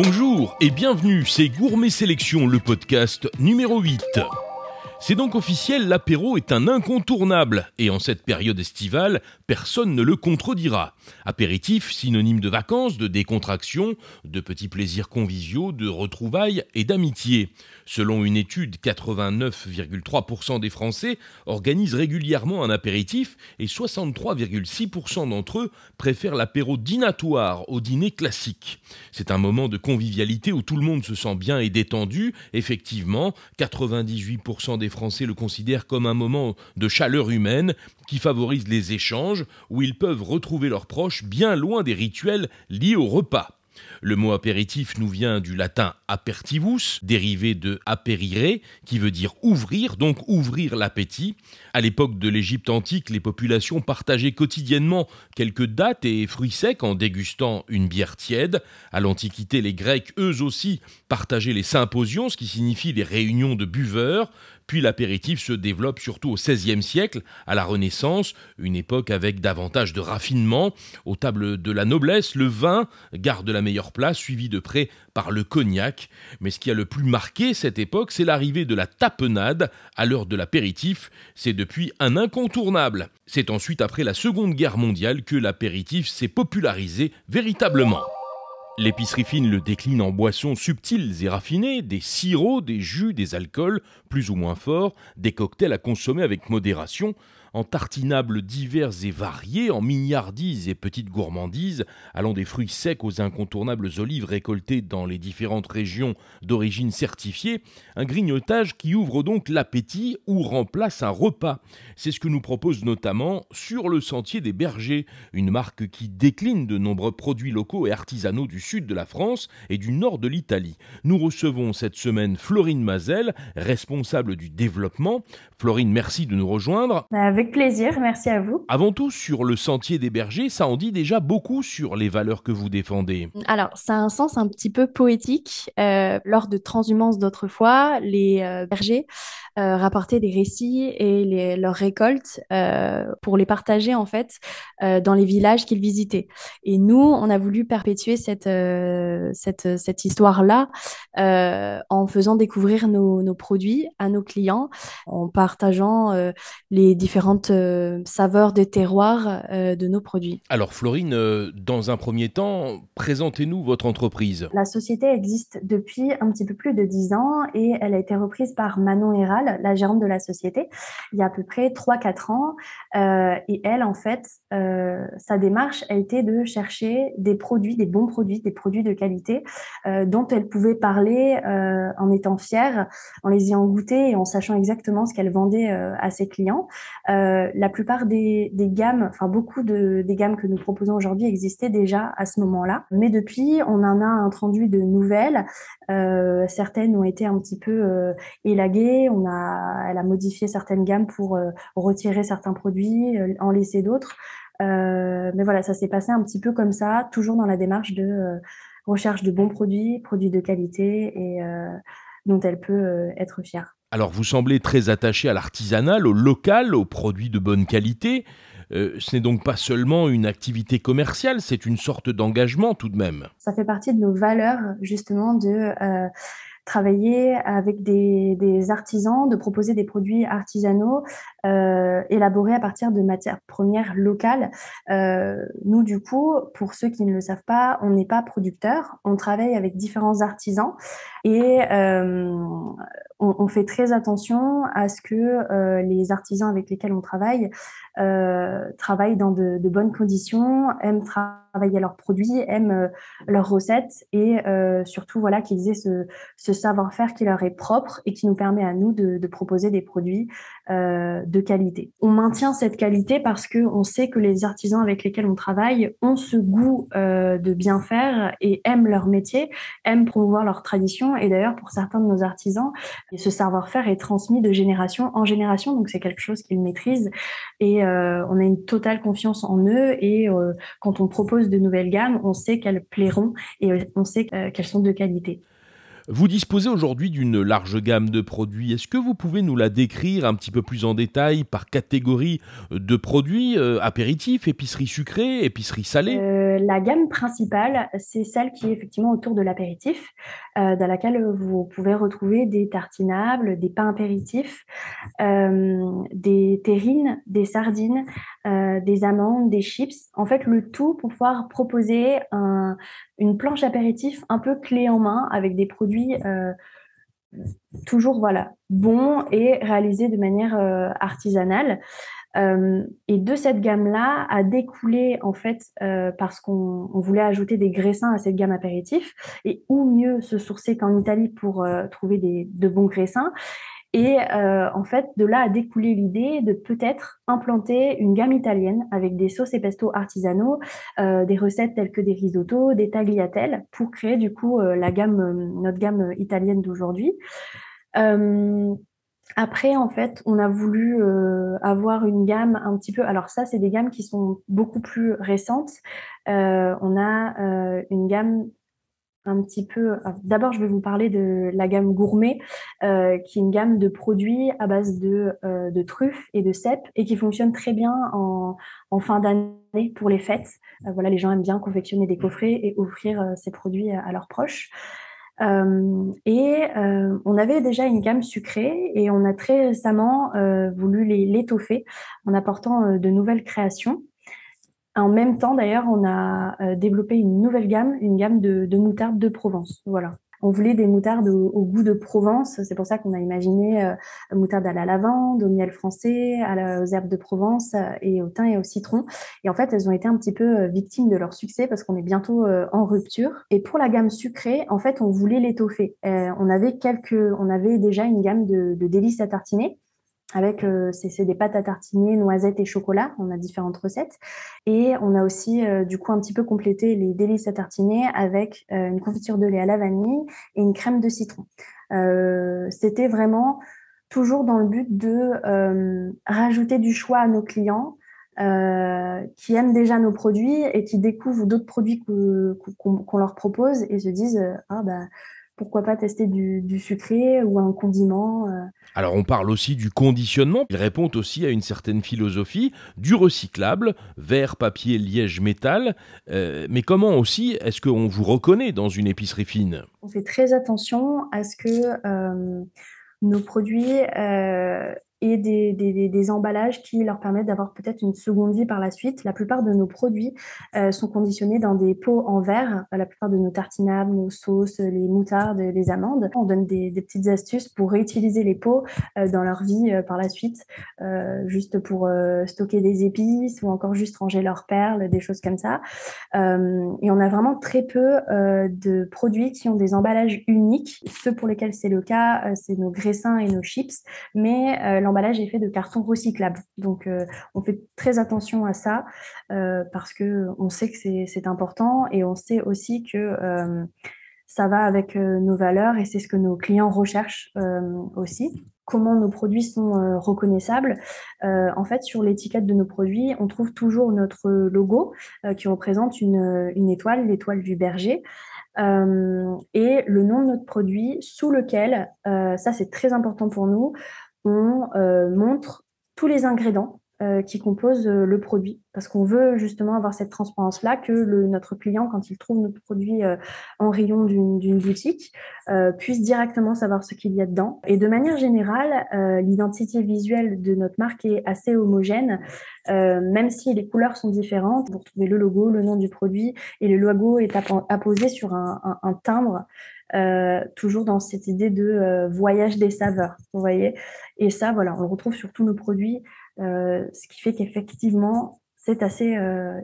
Bonjour et bienvenue, c'est Gourmet Sélection, le podcast numéro 8. C'est donc officiel, l'apéro est un incontournable, et en cette période estivale, personne ne le contredira. Apéritif, synonyme de vacances, de décontraction, de petits plaisirs conviviaux, de retrouvailles et d'amitié. Selon une étude, 89,3% des Français organisent régulièrement un apéritif et 63,6% d'entre eux préfèrent l'apéro dînatoire au dîner classique. C'est un moment de convivialité où tout le monde se sent bien et détendu. Effectivement, 98% des Français le considèrent comme un moment de chaleur humaine qui favorise les échanges, où ils peuvent retrouver leurs proches bien loin des rituels liés au repas. Le mot apéritif nous vient du latin apertivus, dérivé de aperire, qui veut dire ouvrir, donc ouvrir l'appétit. À l'époque de l'Égypte antique, les populations partageaient quotidiennement quelques dattes et fruits secs en dégustant une bière tiède. À l'Antiquité, les Grecs, eux aussi, partageaient les symposions, ce qui signifie les réunions de buveurs. Puis l'apéritif se développe surtout au XVIe siècle, à la Renaissance, une époque avec davantage de raffinement. Aux tables de la noblesse, le vin garde la meilleure place, suivi de près par le cognac. Mais ce qui a le plus marqué cette époque, c'est l'arrivée de la tapenade à l'heure de l'apéritif. C'est depuis un incontournable. C'est ensuite après la Seconde Guerre mondiale que l'apéritif s'est popularisé véritablement. L'épicerie fine le décline en boissons subtiles et raffinées, des sirops, des jus, des alcools, plus ou moins forts, des cocktails à consommer avec modération, en tartinables divers et variés, en mignardises et petites gourmandises, allant des fruits secs aux incontournables olives récoltées dans les différentes régions d'origine certifiée, un grignotage qui ouvre donc l'appétit ou remplace un repas. C'est ce que nous propose notamment Sur le Sentier des Bergers, une marque qui décline de nombreux produits locaux et artisanaux du sud de la France et du nord de l'Italie. Nous recevons cette semaine Florine Mazel, responsable du développement. Florine, merci de nous rejoindre. Avec plaisir, merci à vous. Avant tout, sur le sentier des bergers, ça en dit déjà beaucoup sur les valeurs que vous défendez. Alors, ça a un sens un petit peu poétique. Euh, lors de transhumances d'autrefois, les euh, bergers euh, rapportaient des récits et leurs récoltes pour les partager en fait dans les villages qu'ils visitaient. Et nous, on a voulu perpétuer cette, cette, cette histoire-là en faisant découvrir nos, nos, produits à nos clients, en partageant les différents euh, saveurs des terroirs euh, de nos produits. Alors Florine, euh, dans un premier temps, présentez-nous votre entreprise. La société existe depuis un petit peu plus de 10 ans et elle a été reprise par Manon Héral, la gérante de la société, il y a à peu près 3-4 ans. et elle, en fait, sa démarche a été de chercher des produits, des bons produits, des produits de qualité dont elle pouvait parler en étant fière, en les ayant goûtés et en sachant exactement ce qu'elle vendait à ses clients. Euh, la plupart des, gammes, enfin beaucoup de, des gammes que nous proposons aujourd'hui existaient déjà à ce moment-là. Mais depuis, on en a introduit de nouvelles. Euh, certaines ont été un petit peu euh, élaguées. On a, elle a modifié certaines gammes pour retirer certains produits, en laisser d'autres. mais voilà, ça s'est passé un petit peu comme ça, toujours dans la démarche de recherche de bons produits, produits de qualité et dont elle peut être fière. Alors vous semblez très attaché à l'artisanal, au local, aux produits de bonne qualité. Euh, ce n'est donc pas seulement une activité commerciale, c'est une sorte d'engagement tout de même. Ça fait partie de nos valeurs justement de euh, travailler avec des, des, artisans, de proposer des produits artisanaux euh, élaborés à partir de matières premières locales. Euh, nous, du coup, pour ceux qui ne le savent pas, on n'est pas producteur, on travaille avec différents artisans et euh, on, on, fait très attention à ce que euh, les artisans avec lesquels on travaille euh, travaillent dans de, de, bonnes conditions, aiment travailler leurs produits, aiment euh, leurs recettes et surtout voilà qu'ils aient ce, ce savoir-faire qui leur est propre et qui nous permet à nous de, de proposer des produits euh, de qualité. On maintient cette qualité parce que on sait que les artisans avec lesquels on travaille ont ce goût euh, de bien faire et aiment leur métier, aiment promouvoir leur tradition. Et d'ailleurs, pour certains de nos artisans, ce savoir-faire est transmis de génération en génération, donc c'est quelque chose qu'ils maîtrisent et euh, on a une totale confiance en eux. Et euh, quand on propose de nouvelles gammes, on sait qu'elles plairont et on sait qu'elles sont de qualité. Vous disposez aujourd'hui d'une large gamme de produits. Est-ce que vous pouvez nous la décrire un petit peu plus en détail par catégorie de produits euh, apéritifs, épicerie sucrée, épicerie salée euh, La gamme principale, c'est celle qui est effectivement autour de l'apéritif, euh, dans laquelle vous pouvez retrouver des tartinables, des pains apéritifs, des terrines, des sardines, des amandes, des chips. En fait, le tout pour pouvoir proposer un, une planche apéritif un peu clé en main avec des produits euh, toujours voilà bons et réalisés de manière euh, artisanale. Euh, et de cette gamme-là a découlé en fait parce qu'on voulait ajouter des graissins à cette gamme apéritif et où mieux se sourcer qu'en Italie pour trouver des, de bons graissins? Et euh, en fait, de là a découlé l'idée de peut-être implanter une gamme italienne avec des sauces et pesto artisanaux, euh, des recettes telles que des risottos, des tagliatelles, pour créer du coup euh, la gamme, notre gamme italienne d'aujourd'hui. Après, en fait, on a voulu avoir une gamme un petit peu. Alors ça, c'est des gammes qui sont beaucoup plus récentes. on a une gamme un petit peu. D'abord, je vais vous parler de la gamme gourmet, euh, qui est une gamme de produits à base de, euh, de truffes et de cèpes et qui fonctionne très bien en, fin d'année pour les fêtes. Euh, voilà, les gens aiment bien confectionner des coffrets et offrir ces produits à, leurs proches. et on avait déjà une gamme sucrée et on a très récemment voulu l'étoffer en apportant de nouvelles créations. En même temps, d'ailleurs, on a euh, développé une nouvelle gamme, une gamme de, de moutarde de Provence. Voilà. On voulait des moutardes au, goût de Provence. C'est pour ça qu'on a imaginé euh, moutarde à la lavande, au miel français, à la, aux herbes de Provence euh, et au thym et au citron. Et en fait, elles ont été un petit peu victimes de leur succès parce qu'on est bientôt en rupture. Et pour la gamme sucrée, en fait, on voulait l'étoffer. on avait quelques, on avait déjà une gamme de délices à tartiner avec euh, c'est des pâtes à tartiner, noisettes et chocolat. On a différentes recettes. Et on a aussi euh, du coup un petit peu complété les délices à tartiner avec euh, une confiture de lait à la vanille et une crème de citron. C'était vraiment toujours dans le but de rajouter du choix à nos clients qui aiment déjà nos produits et qui découvrent d'autres produits qu'on leur propose et se disent ah bah pourquoi pas tester du, sucré ou un condiment euh. Alors on parle aussi du conditionnement. Il répond aussi à une certaine philosophie du recyclable, verre, papier, liège, métal. Euh, mais comment aussi est-ce qu'on vous reconnaît dans une épicerie fine? On fait très attention à ce que euh, nos produits et des, des, des, emballages qui leur permettent d'avoir peut-être une seconde vie par la suite. La plupart de nos produits euh, sont conditionnés dans des pots en verre. La plupart de nos tartinables, nos sauces, les moutardes, les amandes. On donne des, petites astuces pour réutiliser les pots euh, dans leur vie euh, par la suite, juste pour stocker des épices ou encore juste ranger leurs perles, des choses comme ça. et on a vraiment très peu de produits qui ont des emballages uniques. Ceux pour lesquels c'est le cas, c'est nos graissins et nos chips, mais l'emballage est fait de carton recyclable. Donc, euh, on fait très attention à ça euh, parce que on sait que c'est important et on sait aussi que euh, ça va avec nos valeurs et c'est ce que nos clients recherchent aussi. Comment nos produits sont reconnaissables En fait, sur l'étiquette de nos produits, on trouve toujours notre logo qui représente une, une étoile, l'étoile du berger. et le nom de notre produit sous lequel, ça c'est très important pour nous, euh, montre tous les ingrédients euh, qui composent euh, le produit. Parce qu'on veut justement avoir cette transparence-là, que notre client, quand il trouve notre produit en rayon d'une boutique, puisse directement savoir ce qu'il y a dedans. Et de manière générale, l'identité visuelle de notre marque est assez homogène, même si les couleurs sont différentes. Vous retrouvez le logo, le nom du produit, et le logo est apposé sur un, timbre euh, toujours dans cette idée de euh, voyage des saveurs, vous voyez. Et ça, voilà, on le retrouve sur tous nos produits, euh, ce qui fait qu'effectivement, c'est assez,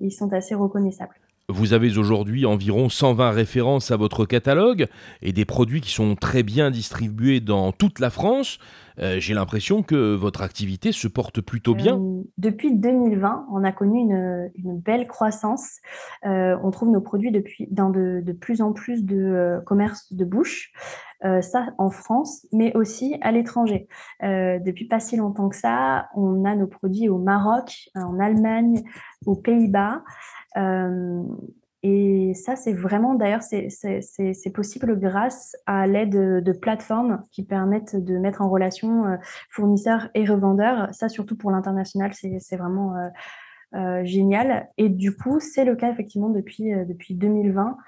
ils sont assez reconnaissables. Vous avez aujourd'hui environ 120 références à votre catalogue et des produits qui sont très bien distribués dans toute la France. Euh, j'ai l'impression que votre activité se porte plutôt bien. Euh, depuis 2020, on a connu une, belle croissance. Euh, on trouve nos produits depuis, dans de, plus en plus de commerces de bouche. ça en France, mais aussi à l'étranger. depuis pas si longtemps que ça, on a nos produits au Maroc, en Allemagne, aux Pays-Bas. Et ça, c'est vraiment, d'ailleurs, c'est possible grâce à l'aide de plateformes qui permettent de mettre en relation euh, fournisseurs et revendeurs. Ça, surtout pour l'international, c'est vraiment euh, euh, génial. Et du coup, c'est le cas effectivement depuis, depuis 2020.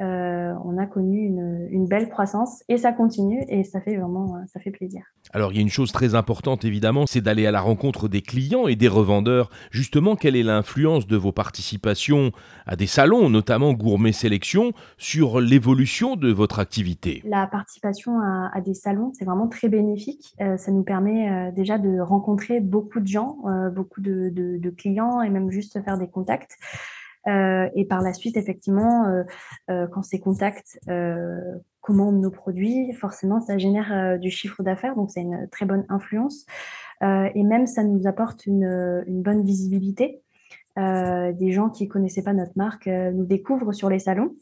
Euh, on a connu une, belle croissance et ça continue et ça fait vraiment euh, ça fait plaisir. Alors il y a une chose très importante évidemment, c'est d'aller à la rencontre des clients et des revendeurs. Justement, quelle est l'influence de vos participations à des salons, notamment Gourmet Sélection, sur l'évolution de votre activité? La participation à, des salons, c'est vraiment très bénéfique. Euh, ça nous permet déjà de rencontrer beaucoup de gens, beaucoup de clients et même juste faire des contacts. Euh, et par la suite, effectivement, euh, euh, quand ces contacts commandent nos produits, forcément, ça génère du chiffre d'affaires, donc c'est une très bonne influence. et même, ça nous apporte une, bonne visibilité. des gens qui ne connaissaient pas notre marque nous découvrent sur les salons.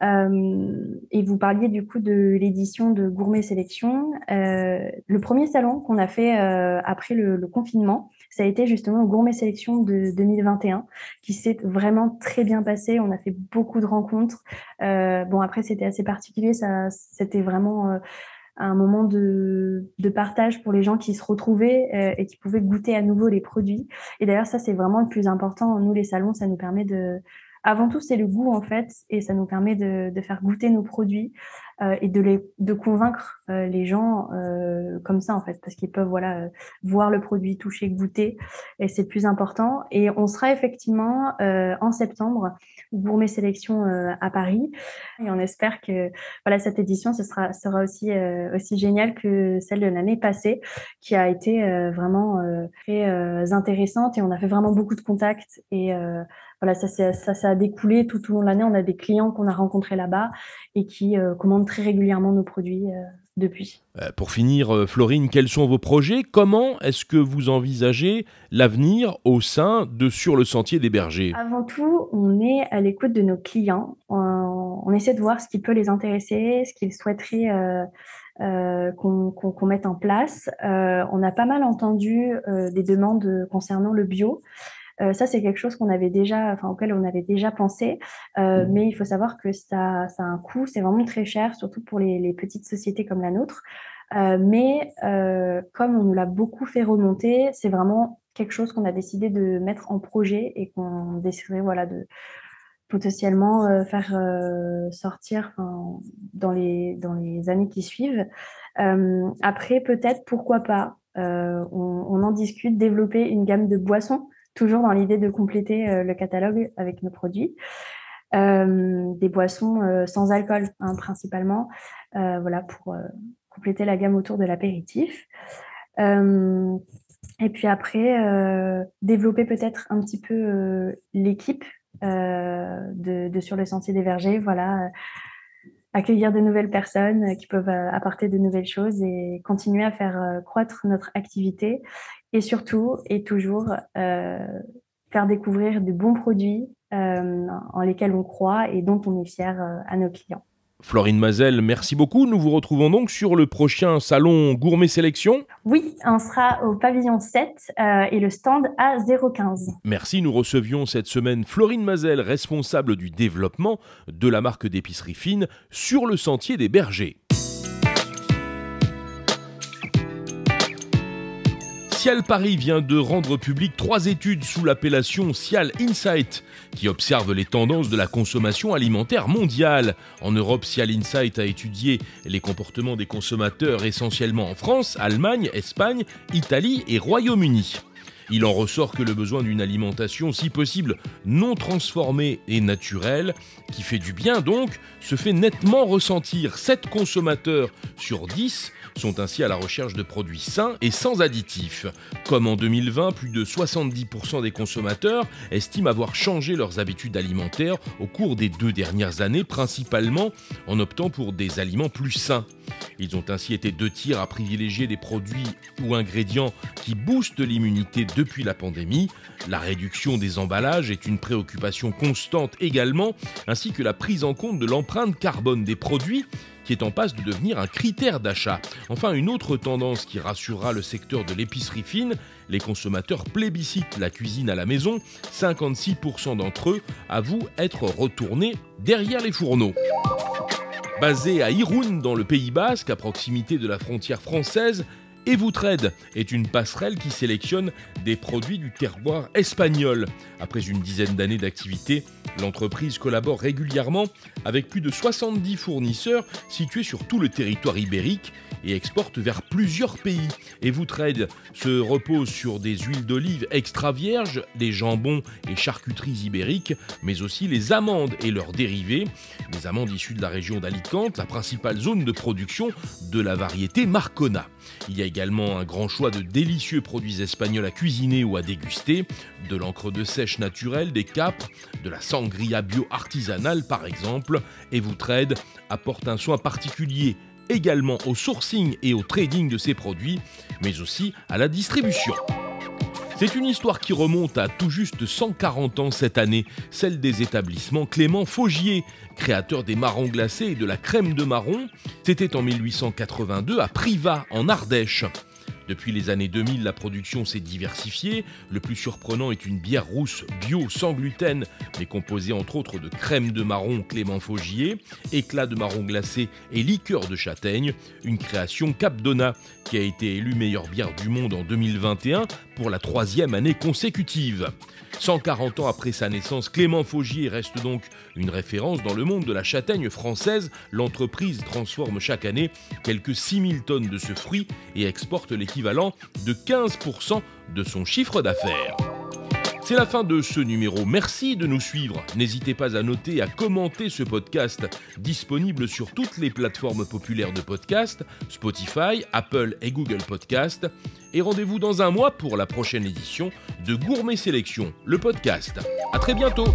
et vous parliez du coup de l'édition de Gourmet Sélection. le premier salon qu'on a fait après le, confinement, ça a été justement Gourmet Sélection de 2021, qui s'est vraiment très bien passé. On a fait beaucoup de rencontres. Euh, bon, après, c'était assez particulier. Ça, c'était vraiment euh, un moment de, de, partage pour les gens qui se retrouvaient euh, et qui pouvaient goûter à nouveau les produits. Et d'ailleurs, ça, c'est vraiment le plus important. Nous, les salons, ça nous permet de... Avant tout, c'est le goût, en fait, et ça nous permet de, de faire goûter nos produits. Euh, et de, les, de convaincre euh, les gens euh, comme ça en fait, parce qu'ils peuvent voilà voir le produit, toucher, goûter, et c'est plus important. Et on sera effectivement en septembre Gourmet Sélection à Paris, et on espère que voilà cette édition ce sera sera aussi aussi géniale que celle de l'année passée, qui a été vraiment très intéressante et on a fait vraiment beaucoup de contacts et voilà, ça, ça, ça, a découlé tout au long de l'année. On a des clients qu'on a rencontrés là-bas et qui commandent très régulièrement nos produits euh, depuis. Euh, pour finir, euh, Florine, quels sont vos projets? Comment est-ce que vous envisagez l'avenir au sein de Sur le Sentier des Bergers? Avant tout, on est à l'écoute de nos clients. On, essaie de voir ce qui peut les intéresser, ce qu'ils souhaiteraient qu'on mette en place. on a pas mal entendu des demandes concernant le bio. Euh, ça, c'est quelque chose qu'on avait déjà, enfin, auquel on avait déjà pensé, euh, mmh. mais il faut savoir que ça, ça a un coût, c'est vraiment très cher, surtout pour les, petites sociétés comme la nôtre. Euh, mais comme on nous l'a beaucoup fait remonter, c'est vraiment quelque chose qu'on a décidé de mettre en projet et qu'on déciderait voilà, de potentiellement faire sortir dans, les, dans les années qui suivent. après, peut-être, pourquoi pas, on, on, en discute, développer une gamme de boissons toujours dans l'idée de compléter euh, le catalogue avec nos produits. Euh, des boissons euh, sans alcool, hein, principalement, pour compléter la gamme autour de l'apéritif. et puis après, développer peut-être un petit peu l'équipe de, de, Sur le Sentier des Vergers, voilà, accueillir de nouvelles personnes qui peuvent apporter de nouvelles choses et continuer à faire croître notre activité et surtout et toujours euh, faire découvrir de bons produits euh, en lesquels on croit et dont on est fier euh, à nos clients. Florine Mazel, merci beaucoup. Nous vous retrouvons donc sur le prochain salon Gourmet Sélection. Oui, on sera au pavillon 7 et le stand à 015. Merci, nous recevions cette semaine Florine Mazel, responsable du développement de la marque d'épicerie fine sur le sentier des bergers. Cial Paris vient de rendre public trois études sous l'appellation Cial Insight qui observent les tendances de la consommation alimentaire mondiale. En Europe, Cial Insight a étudié les comportements des consommateurs essentiellement en France, Allemagne, Espagne, Italie et Royaume-Uni. Il en ressort que le besoin d'une alimentation, si possible, non transformée et naturelle, qui fait du bien donc, se fait nettement ressentir. 7 consommateurs sur 10 sont ainsi à la recherche de produits sains et sans additifs. Comme en 2020, plus de 70% des consommateurs estiment avoir changé leurs habitudes alimentaires au cours des deux dernières années, principalement en optant pour des aliments plus sains. Ils ont ainsi été deux tirs à privilégier des produits ou ingrédients qui boostent l'immunité depuis la pandémie. La réduction des emballages est une préoccupation constante également, ainsi que la prise en compte de l'empreinte carbone des produits qui est en passe de devenir un critère d'achat. Enfin, une autre tendance qui rassurera le secteur de l'épicerie fine, les consommateurs plébiscitent la cuisine à la maison, 56% d'entre eux avouent être retournés derrière les fourneaux. Basé à Irun, dans le Pays Basque, à proximité de la frontière française, Evoutrade est une passerelle qui sélectionne des produits du terroir espagnol. Après une dizaine d'années d'activité, l'entreprise collabore régulièrement avec plus de 70 fournisseurs situés sur tout le territoire ibérique et exporte vers plusieurs pays. Evoutrade se repose sur des huiles d'olive extra vierges, des jambons et charcuteries ibériques, mais aussi les amandes et leurs dérivés. Les amandes issues de la région d'Alicante, la principale zone de production de la variété Marcona. Il y a également un grand choix de délicieux produits espagnols à cuisiner ou à déguster, de l'encre de sèche naturelle, des capres, de la sangria bio artisanale par exemple, et trade apporte un soin particulier également au sourcing et au trading de ces produits, mais aussi à la distribution. C'est une histoire qui remonte à tout juste 140 ans cette année, celle des établissements Clément Faugier, créateur des marrons glacés et de la crème de marron. C'était en 1882 à Privas, en Ardèche. Depuis les années 2000, la production s'est diversifiée. Le plus surprenant est une bière rousse bio sans gluten, mais composée entre autres de crème de marron Clément Faugier, éclat de marron glacé et liqueur de châtaigne, une création Capdona qui a été élue meilleure bière du monde en 2021 pour la troisième année consécutive. 140 ans après sa naissance, Clément Faugier reste donc une référence dans le monde de la châtaigne française. L'entreprise transforme chaque année quelques 6000 tonnes de ce fruit et exporte l'équivalent de 15% de son chiffre d'affaires. C'est la fin de ce numéro. Merci de nous suivre. N'hésitez pas à noter et à commenter ce podcast, disponible sur toutes les plateformes populaires de podcast, Spotify, Apple et Google Podcast. Et rendez-vous dans un mois pour la prochaine édition de Gourmet Sélection, le podcast. À très bientôt.